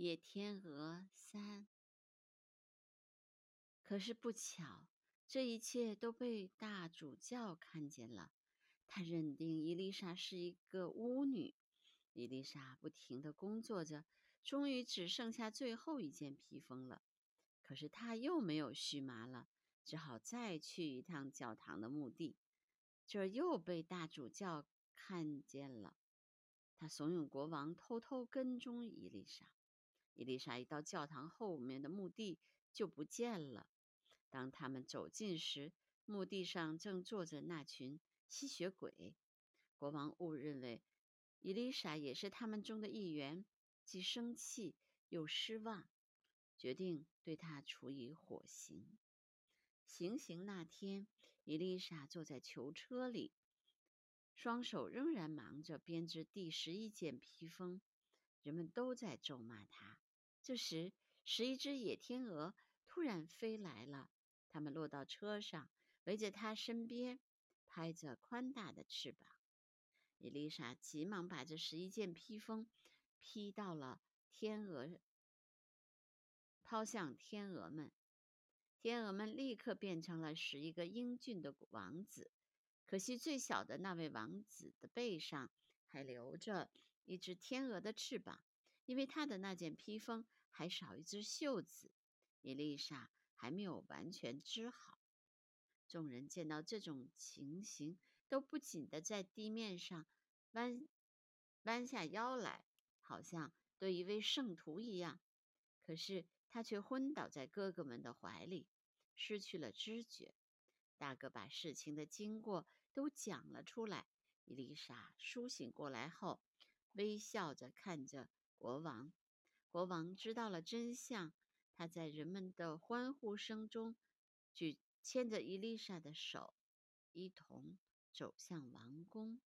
野天鹅三。可是不巧，这一切都被大主教看见了。他认定伊丽莎是一个巫女。伊丽莎不停的工作着，终于只剩下最后一件披风了。可是她又没有荨麻了，只好再去一趟教堂的墓地。这又被大主教看见了。他怂恿国王偷偷跟踪伊丽莎。伊丽莎一到教堂后面的墓地就不见了。当他们走近时，墓地上正坐着那群吸血鬼。国王误认为伊丽莎也是他们中的一员，既生气又失望，决定对她处以火刑。行刑那天，伊丽莎坐在囚车里，双手仍然忙着编织第十一件披风。人们都在咒骂她。这时，十一只野天鹅突然飞来了。它们落到车上，围着他身边，拍着宽大的翅膀。伊丽莎急忙把这十一件披风披到了天鹅，抛向天鹅们。天鹅们立刻变成了十一个英俊的王子。可惜，最小的那位王子的背上还留着一只天鹅的翅膀，因为他的那件披风还少一只袖子。伊丽莎。还没有完全织好，众人见到这种情形，都不禁的在地面上弯弯下腰来，好像对一位圣徒一样。可是他却昏倒在哥哥们的怀里，失去了知觉。大哥把事情的经过都讲了出来。伊丽莎苏醒过来后，微笑着看着国王。国王知道了真相。他在人们的欢呼声中，举牵着伊丽莎的手，一同走向王宫。